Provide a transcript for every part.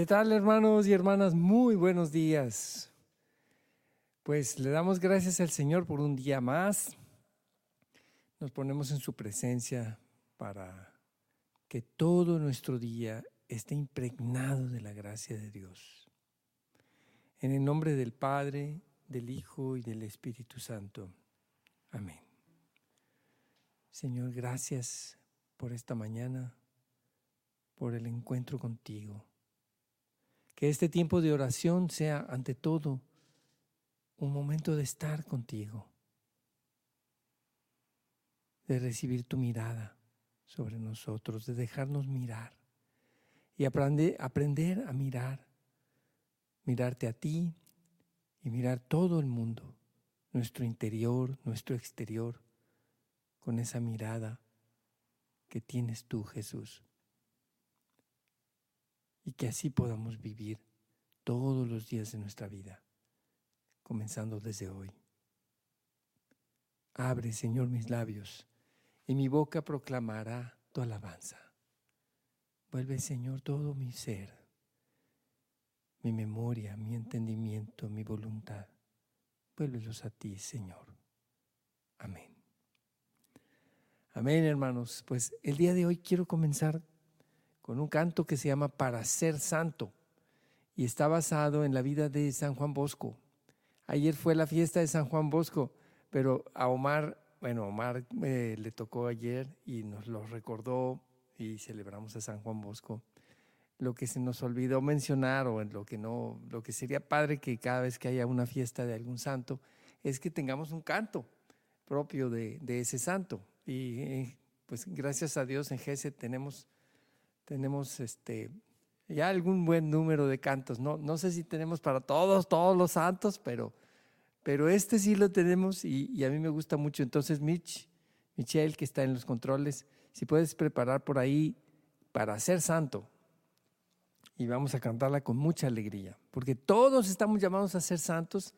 ¿Qué tal hermanos y hermanas? Muy buenos días. Pues le damos gracias al Señor por un día más. Nos ponemos en su presencia para que todo nuestro día esté impregnado de la gracia de Dios. En el nombre del Padre, del Hijo y del Espíritu Santo. Amén. Señor, gracias por esta mañana, por el encuentro contigo. Que este tiempo de oración sea ante todo un momento de estar contigo, de recibir tu mirada sobre nosotros, de dejarnos mirar y aprender, a mirar, mirarte a ti y mirar todo el mundo, nuestro interior, nuestro exterior, con esa mirada que tienes tú, Jesús y que así podamos vivir todos los días de nuestra vida, comenzando desde hoy. Abre, Señor, mis labios, y mi boca proclamará tu alabanza. Vuelve, Señor, todo mi ser, mi memoria, mi entendimiento, mi voluntad. Vuélvelos a ti, Señor. Amén. Amén, hermanos. Pues el día de hoy quiero comenzar con un canto que se llama Para ser santo y está basado en la vida de San Juan Bosco. Ayer fue la fiesta de San Juan Bosco, pero a Omar, bueno, Omar eh, le tocó ayer y nos lo recordó y celebramos a San Juan Bosco. Lo que se nos olvidó mencionar o en lo que no, lo que sería padre que cada vez que haya una fiesta de algún santo es que tengamos un canto propio de, ese santo. Y eh, pues gracias a Dios en GESE tenemos tenemos este, ya algún buen número de cantos. No, no sé si tenemos para todos, todos los santos, pero, pero este sí lo tenemos y, a mí me gusta mucho. Entonces, Mitch, Michelle, que está en los controles, si puedes preparar por ahí para ser santo. Y vamos a cantarla con mucha alegría, porque todos estamos llamados a ser santos.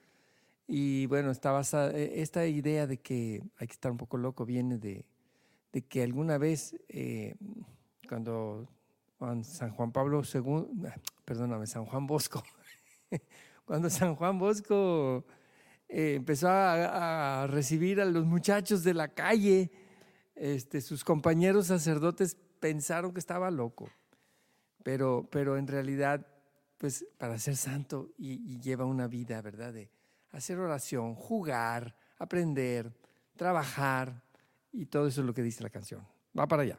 Y bueno, está e, esta idea de que hay que estar un poco loco viene de, de que alguna vez, eh, cuando San Juan Pablo II, perdóname, San Juan Bosco, cuando San Juan Bosco eh, empezó a, recibir a los muchachos de la calle, este, sus compañeros sacerdotes pensaron que estaba loco, pero, pero en realidad, pues para ser santo y, y lleva una vida, ¿verdad? De hacer oración, jugar, aprender, trabajar, y todo eso es lo que dice la canción. Va para allá.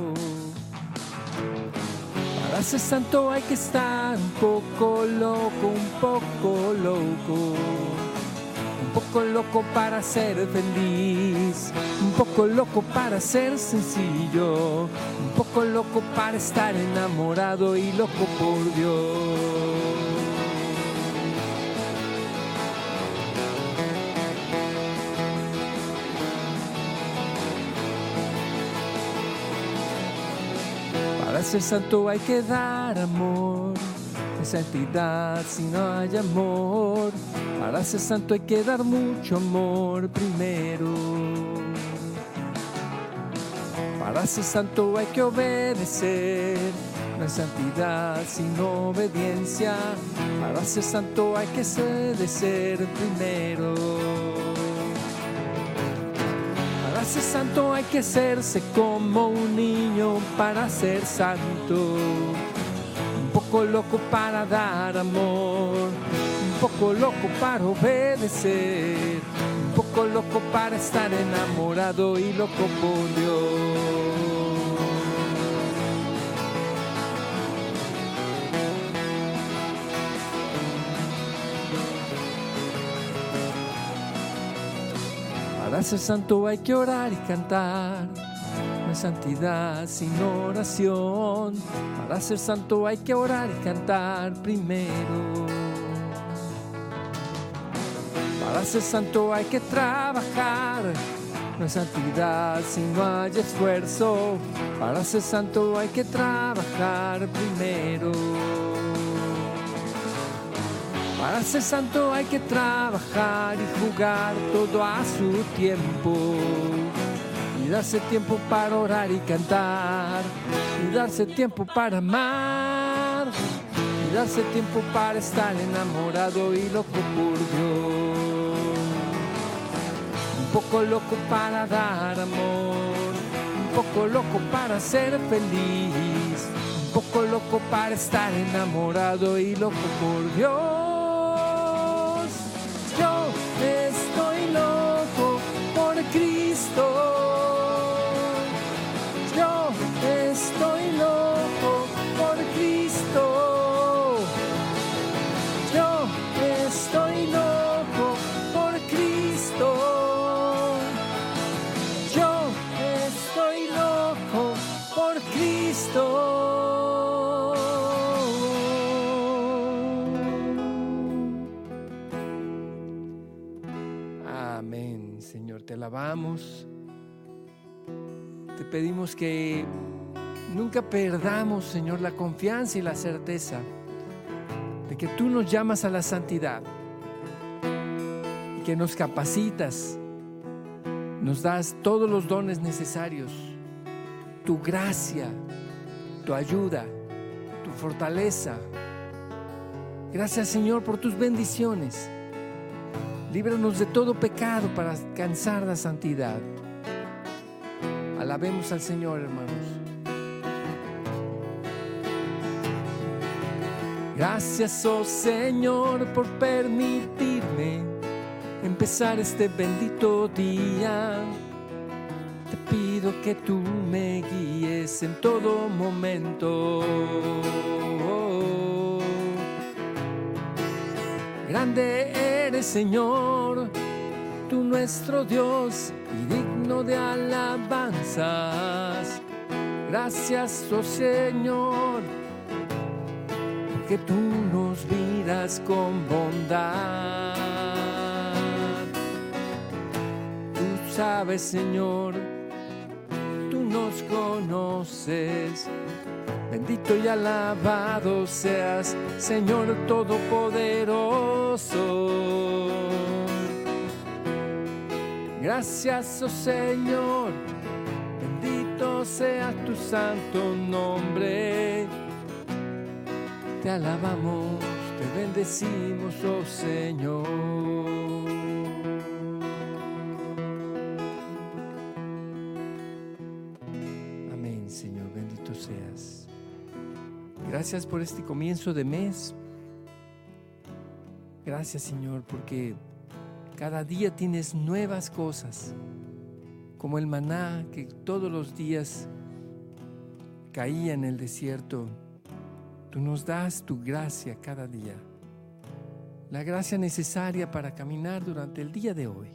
Santo hay que estar un poco loco, un poco loco. Un poco loco para ser feliz, un poco loco para ser sencillo, un poco loco para estar enamorado y loco por Dios. Ser santo hay que dar amor, no santidad si no hay amor. Para ser santo hay que dar mucho amor primero. Para ser santo hay que obedecer, no hay santidad sino obediencia. Para ser santo hay que ser primero. Ser santo hay que hacerse como un niño para ser santo. Un poco loco para dar amor, un poco loco para obedecer, un poco loco para estar enamorado y loco por Dios. Para ser santo hay que orar y cantar. No es santidad sin oración. Para ser santo hay que orar y cantar primero. Para ser santo hay que trabajar. No es santidad si no hay esfuerzo. Para ser santo hay que trabajar primero. Para ser santo hay que trabajar y jugar todo a su tiempo. Y darse tiempo para orar y cantar. Y darse tiempo para amar. Y darse tiempo para estar enamorado y loco por Dios. Un poco loco para dar amor. Un poco loco para ser feliz. Un poco loco para estar enamorado y loco por Dios. Te pedimos que nunca perdamos, Señor, la confianza y la certeza de que tú nos llamas a la santidad y que nos capacitas, nos das todos los dones necesarios, tu gracia, tu ayuda, tu fortaleza. Gracias, Señor, por tus bendiciones. Líbranos de todo pecado para alcanzar la santidad. Alabemos al Señor, hermanos. Gracias, oh Señor, por permitirme empezar este bendito día. Te pido que tú me guíes en todo momento. Grande eres, Señor, tú nuestro Dios y digno de alabanzas. Gracias, oh Señor, porque tú nos miras con bondad. Tú sabes, Señor, tú nos conoces Bendito y alabado seas, Señor Todopoderoso. Gracias, oh Señor, bendito sea tu santo nombre. Te alabamos, te bendecimos, oh Señor. Gracias por este comienzo de mes. Gracias Señor porque cada día tienes nuevas cosas, como el maná que todos los días caía en el desierto. Tú nos das tu gracia cada día, la gracia necesaria para caminar durante el día de hoy.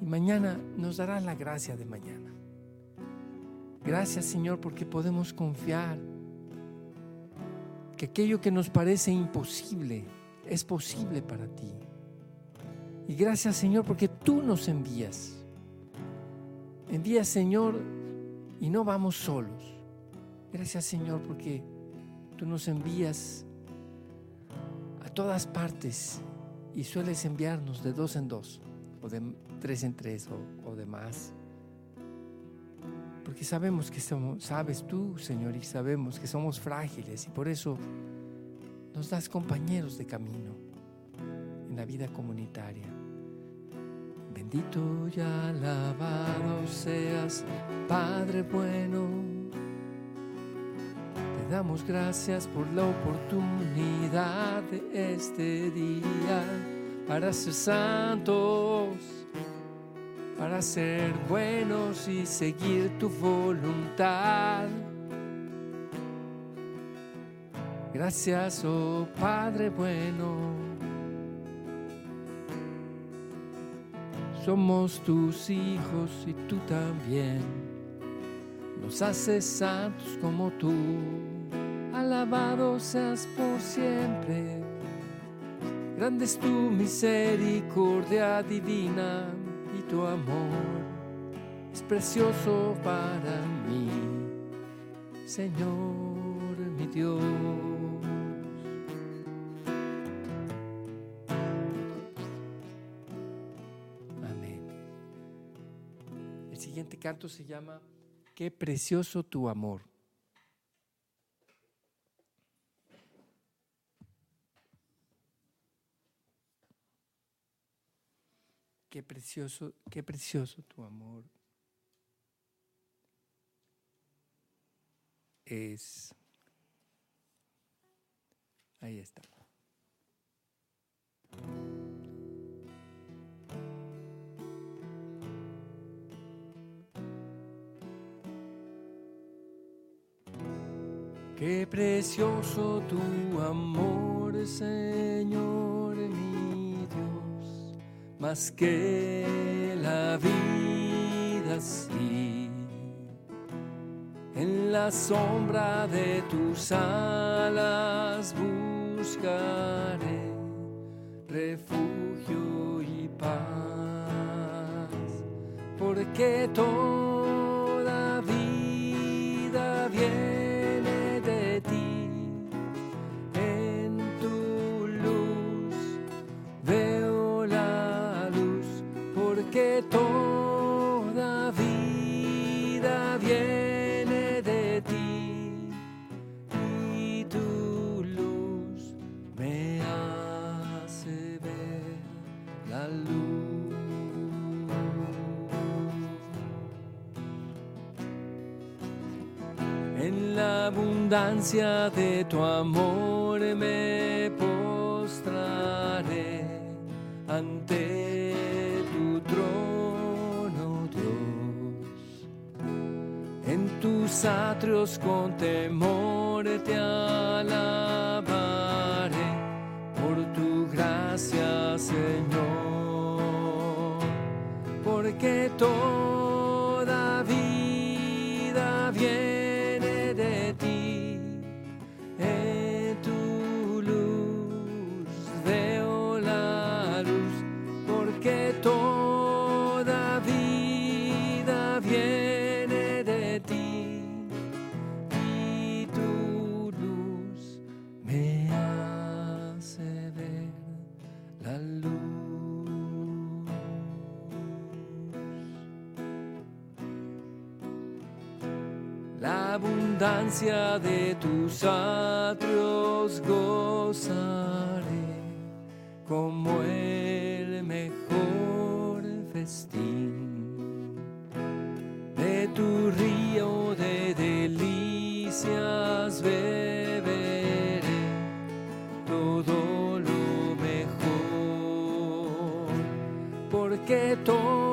Y mañana nos darás la gracia de mañana. Gracias Señor porque podemos confiar que aquello que nos parece imposible es posible para ti. Y gracias Señor porque tú nos envías. Envías Señor y no vamos solos. Gracias Señor porque tú nos envías a todas partes y sueles enviarnos de dos en dos o de tres en tres o, de más. Porque sabemos que somos, sabes tú, Señor, y sabemos que somos frágiles y por eso nos das compañeros de camino en la vida comunitaria. Bendito y alabado seas, Padre bueno. Te damos gracias por la oportunidad de este día para ser santos para ser buenos y seguir tu voluntad. Gracias, oh Padre bueno. somos tus hijos y tú también. Nos haces santos como tú, alabado seas por siempre. Grande es tu misericordia divina y tu amor es precioso para mí, Señor mi Dios. Siguiente canto se llama Qué precioso tu amor. Qué precioso, qué precioso tu amor. es... Ahí está. Qué precioso tu amor, Señor mi Dios, más que la vida sí. En la sombra de tus alas buscaré refugio y paz, porque toda abundancia de tu amor me postraré ante tu trono, Dios. En tus atrios con temor te alabaré por tu gracia, Señor, porque toda de tus atrios gozaré como el mejor festín de tu río de delicias beberé todo lo mejor porque toda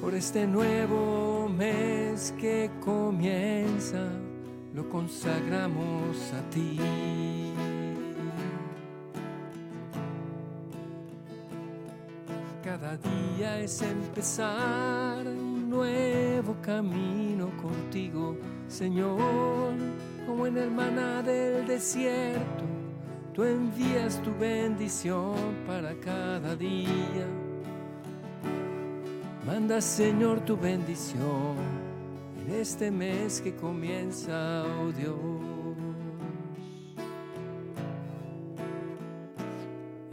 por este nuevo mes que comienza lo consagramos a ti. Cada día es empezar un nuevo camino contigo, Señor, como en el maná del desierto. Tú envías tu bendición para cada día. Manda, Señor, tu bendición en este mes que comienza, oh Dios.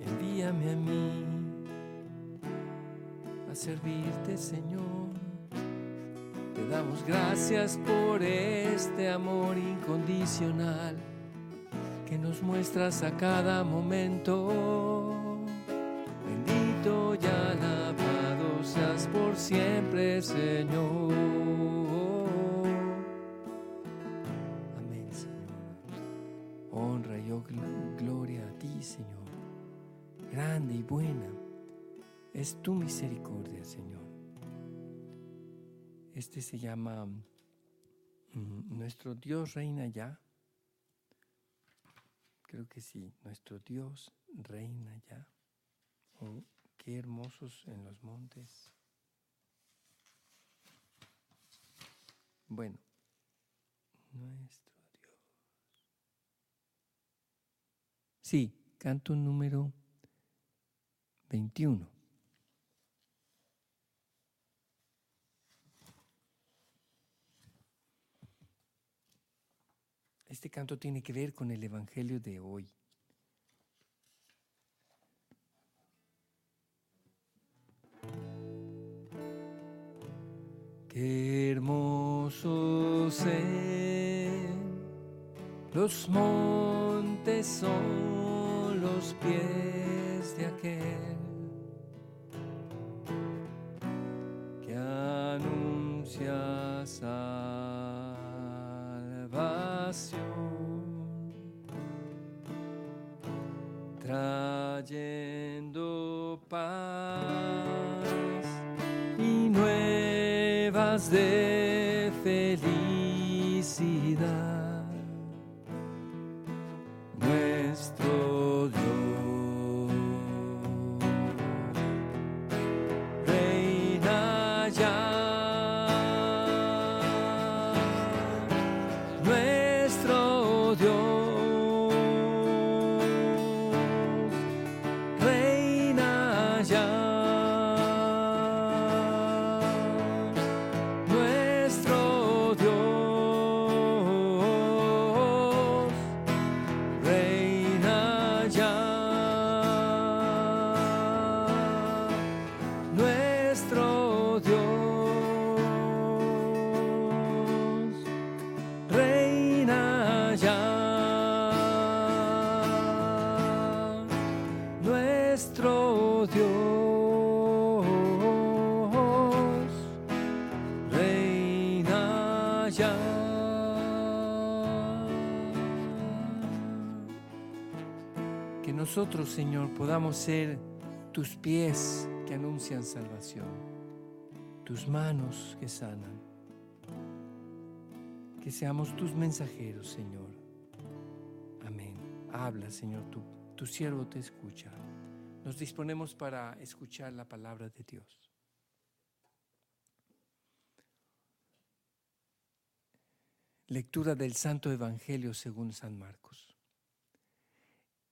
Envíame a mí a servirte, Señor. Te damos gracias por este amor incondicional que nos muestras a cada momento. Señor. Amén, Señor. Honra y gloria a ti, Señor. Grande y buena es tu misericordia, Señor. Este se llama mm, Nuestro Dios reina ya. Creo que sí, nuestro Dios reina ya. Oh, qué hermosos en los montes. Bueno, nuestro Dios. Sí, canto número 21. Este canto tiene que ver con el Evangelio de hoy. Qué los montes son los pies de aquel que anuncia trayendo paz y nuevas de nosotros, Señor, podamos ser tus pies que anuncian salvación, tus manos que sanan. Que seamos tus mensajeros, Señor. Amén. Habla, Señor, tu, tu siervo te escucha. Nos disponemos para escuchar la palabra de Dios. Lectura del Santo Evangelio según San Marcos.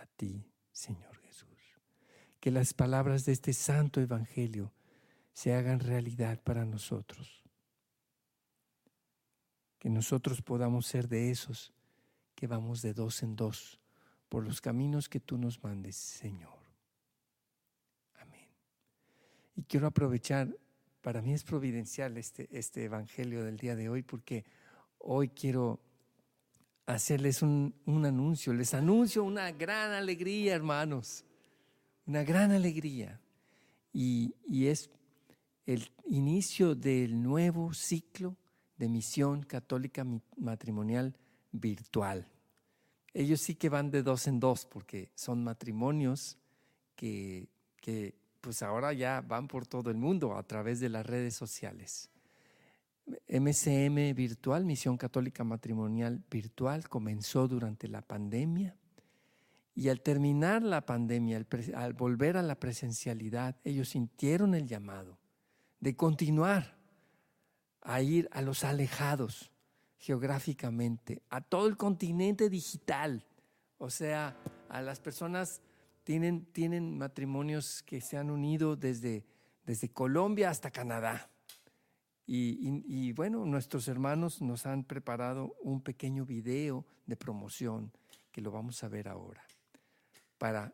a ti, Señor Jesús. Que las palabras de este santo Evangelio se hagan realidad para nosotros. Que nosotros podamos ser de esos que vamos de dos en dos por los caminos que tú nos mandes, Señor. Amén. Y quiero aprovechar para mí es providencial este, este Evangelio del día de hoy porque hoy quiero hacerles un, anuncio. Les anuncio una gran alegría, hermanos. Una gran alegría. Y, y es el inicio del nuevo ciclo de misión católica matrimonial virtual. Ellos sí que van de dos en dos porque son matrimonios que, que pues ahora ya van por todo el mundo a través de las redes sociales. MCM Virtual, Misión Católica Matrimonial Virtual, comenzó durante la pandemia y al terminar la pandemia, al, volver a la presencialidad, ellos sintieron el llamado de continuar a ir a los alejados geográficamente, a todo el continente digital, o sea, a las personas tienen, tienen matrimonios que se han unido desde, desde Colombia hasta Canadá. Y, bueno, nuestros hermanos nos han preparado un pequeño video de promoción que lo vamos a ver ahora, para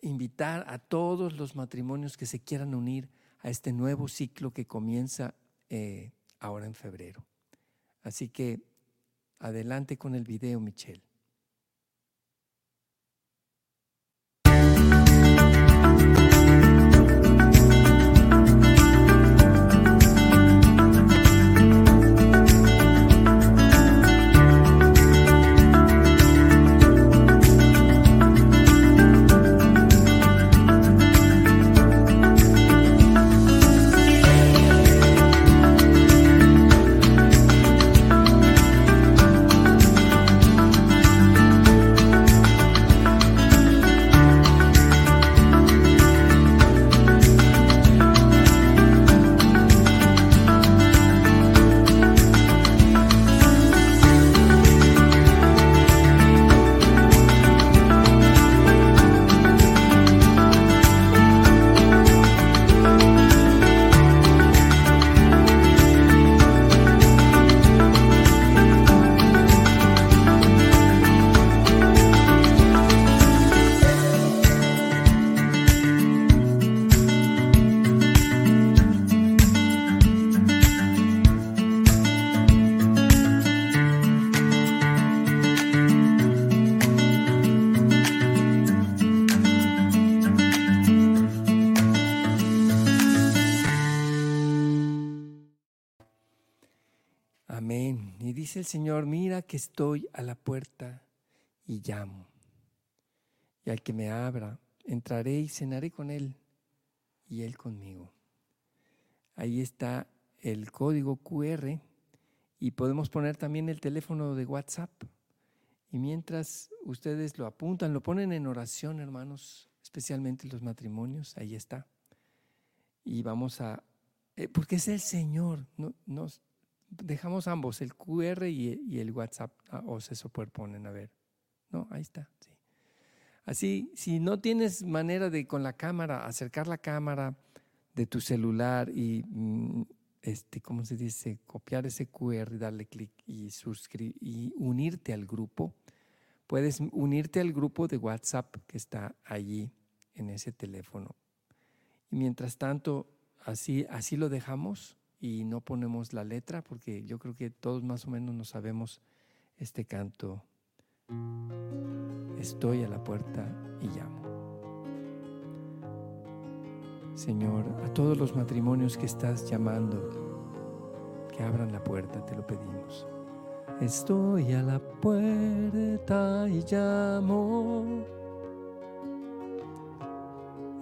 invitar a todos los matrimonios que se quieran unir a este nuevo ciclo que comienza eh, ahora en febrero. Así que adelante con el video, Michelle. El Señor, mira que estoy a la puerta y llamo. Y al que me abra, entraré y cenaré con Él y Él conmigo. Ahí está el código QR y podemos poner también el teléfono de WhatsApp. Y mientras ustedes lo apuntan, lo ponen en oración, hermanos, especialmente los matrimonios, ahí está. Y vamos a, eh, porque es el Señor, no, nos, dejamos ambos, el QR y, el WhatsApp, ah, o se superponen, a ver. No, ahí está. Sí. Así, si no tienes manera de con la cámara, acercar la cámara de tu celular y, mm, este, ¿cómo se dice? Copiar ese QR, darle clic y, y unirte al grupo, puedes unirte al grupo de WhatsApp que está allí en ese teléfono. Y mientras tanto, así, así lo dejamos y no ponemos la letra porque yo creo que todos más o menos no sabemos este canto. Estoy a la puerta y llamo. Señor, a todos los matrimonios que estás llamando, que abran la puerta, te lo pedimos. Estoy a la puerta y llamo,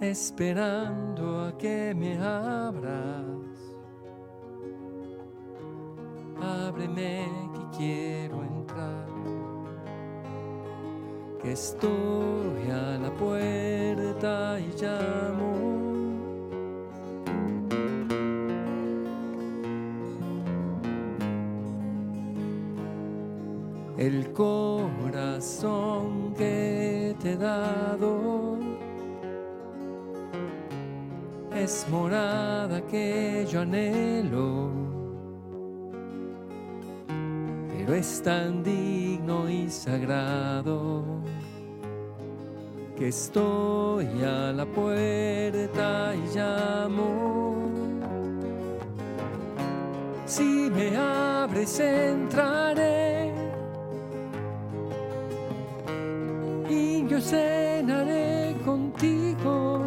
esperando a que me abras ábreme que quiero entrar, que estoy a la puerta y llamo. El corazón que te he dado es morada que yo anhelo es tan digno y sagrado que estoy a la puerta y llamo. Si me abres, entraré. Y yo cenaré contigo.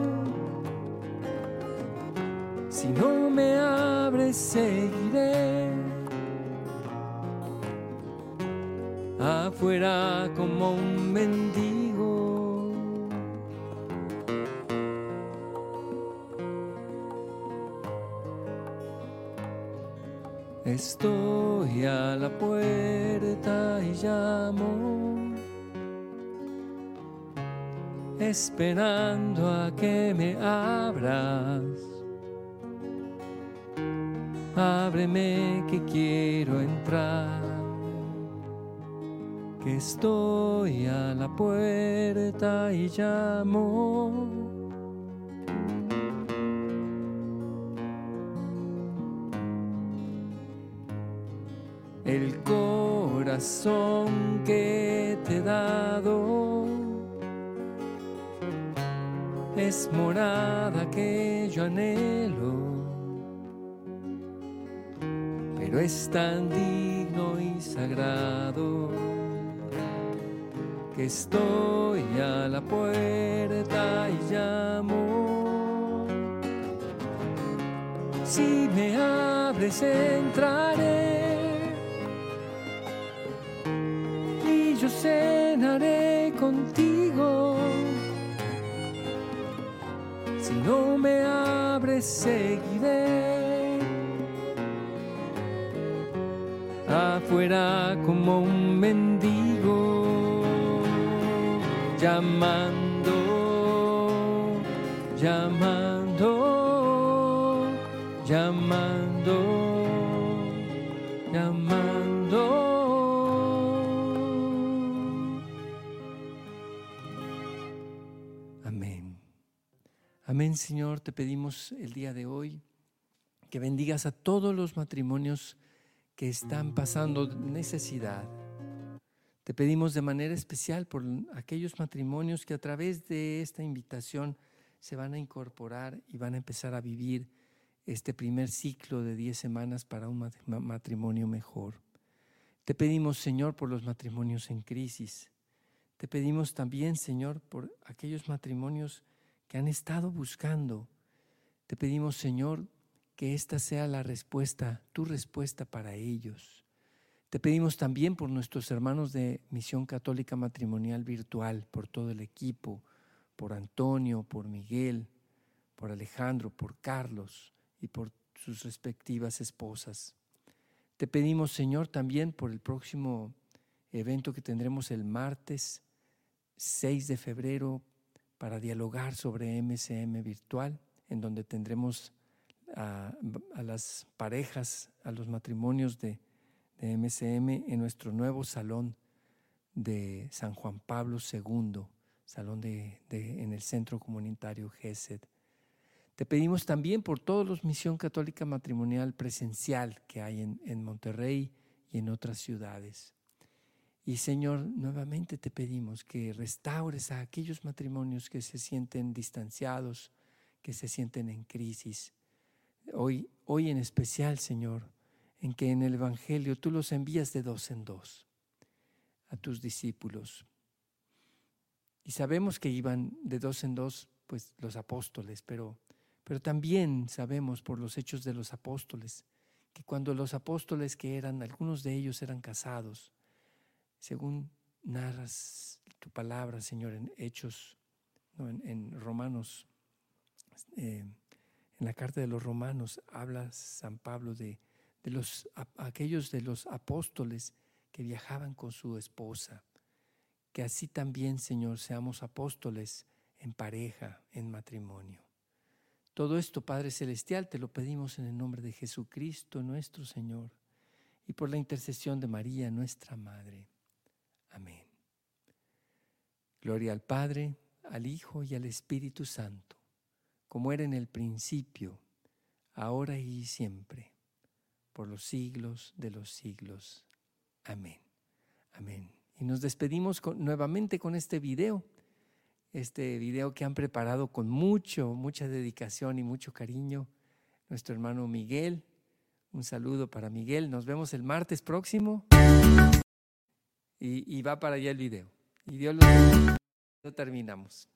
Si no me abres. Afuera como un mendigo. Estoy a la puerta y llamo, esperando a que me abras. Ábreme que quiero entrar, estoy a la puerta y llamo. el corazón que te he dado es morada que yo anhelo, pero es tan digno y sagrado que estoy a la puerta y llamo. Si me abres entraré yo cenaré contigo. Si no me abres, seguiré. Afuera como un mendigo, llamando, llamando, llamando, llamando. Amén, Señor, te pedimos el día de hoy que bendigas a todos los matrimonios que están pasando necesidad. Te pedimos de manera especial por aquellos matrimonios que a través de esta invitación se van a incorporar y van a empezar a vivir este primer ciclo de 10 semanas para un matrimonio mejor. Te pedimos, Señor, por los matrimonios en crisis. Te pedimos también, Señor, por aquellos matrimonios que han estado buscando. Te pedimos, Señor, que esta sea la respuesta, tu respuesta para ellos. Te pedimos también por nuestros hermanos de Misión Católica Matrimonial Virtual, por todo el equipo, por Antonio, por Miguel, por Alejandro, por Carlos y por sus respectivas esposas. Te pedimos, Señor, también por el próximo evento que tendremos el martes 6 de febrero para dialogar sobre MCM virtual, en donde tendremos a, las parejas, a los matrimonios de, MCM en nuestro nuevo salón de San Juan Pablo II, salón de, en el Centro Comunitario GESED. Te pedimos también por todos los Misión Católica Matrimonial presencial que hay en, en Monterrey y en otras ciudades. Y Señor, nuevamente te pedimos que restaures a aquellos matrimonios que se sienten distanciados, que se sienten en crisis. Hoy, hoy en especial, Señor, en que en el Evangelio tú los envías de dos en dos a tus discípulos. Y sabemos que iban de dos en dos, pues los apóstoles, pero, pero también sabemos por los hechos de los apóstoles que cuando los apóstoles que eran, algunos de ellos eran casados, según narras tu palabra, Señor, en Hechos, en, Romanos, eh, en la carta de los Romanos, habla San Pablo de, de los, aquellos de los apóstoles que viajaban con su esposa. Que así también, Señor, seamos apóstoles en pareja, en matrimonio. Todo esto, Padre Celestial, te lo pedimos en el nombre de Jesucristo, nuestro Señor, y por la intercesión de María, nuestra Madre. Amén. Gloria al Padre, al Hijo y al Espíritu Santo, como era en el principio, ahora y siempre, por los siglos de los siglos. Amén. Amén. Y nos despedimos nuevamente con este video, este video que han preparado con mucho, mucha dedicación y mucho cariño nuestro hermano Miguel, Un saludo para Miguel. Nos vemos el martes próximo. Y, y va para allá el video. Y Dios lo, lo terminamos.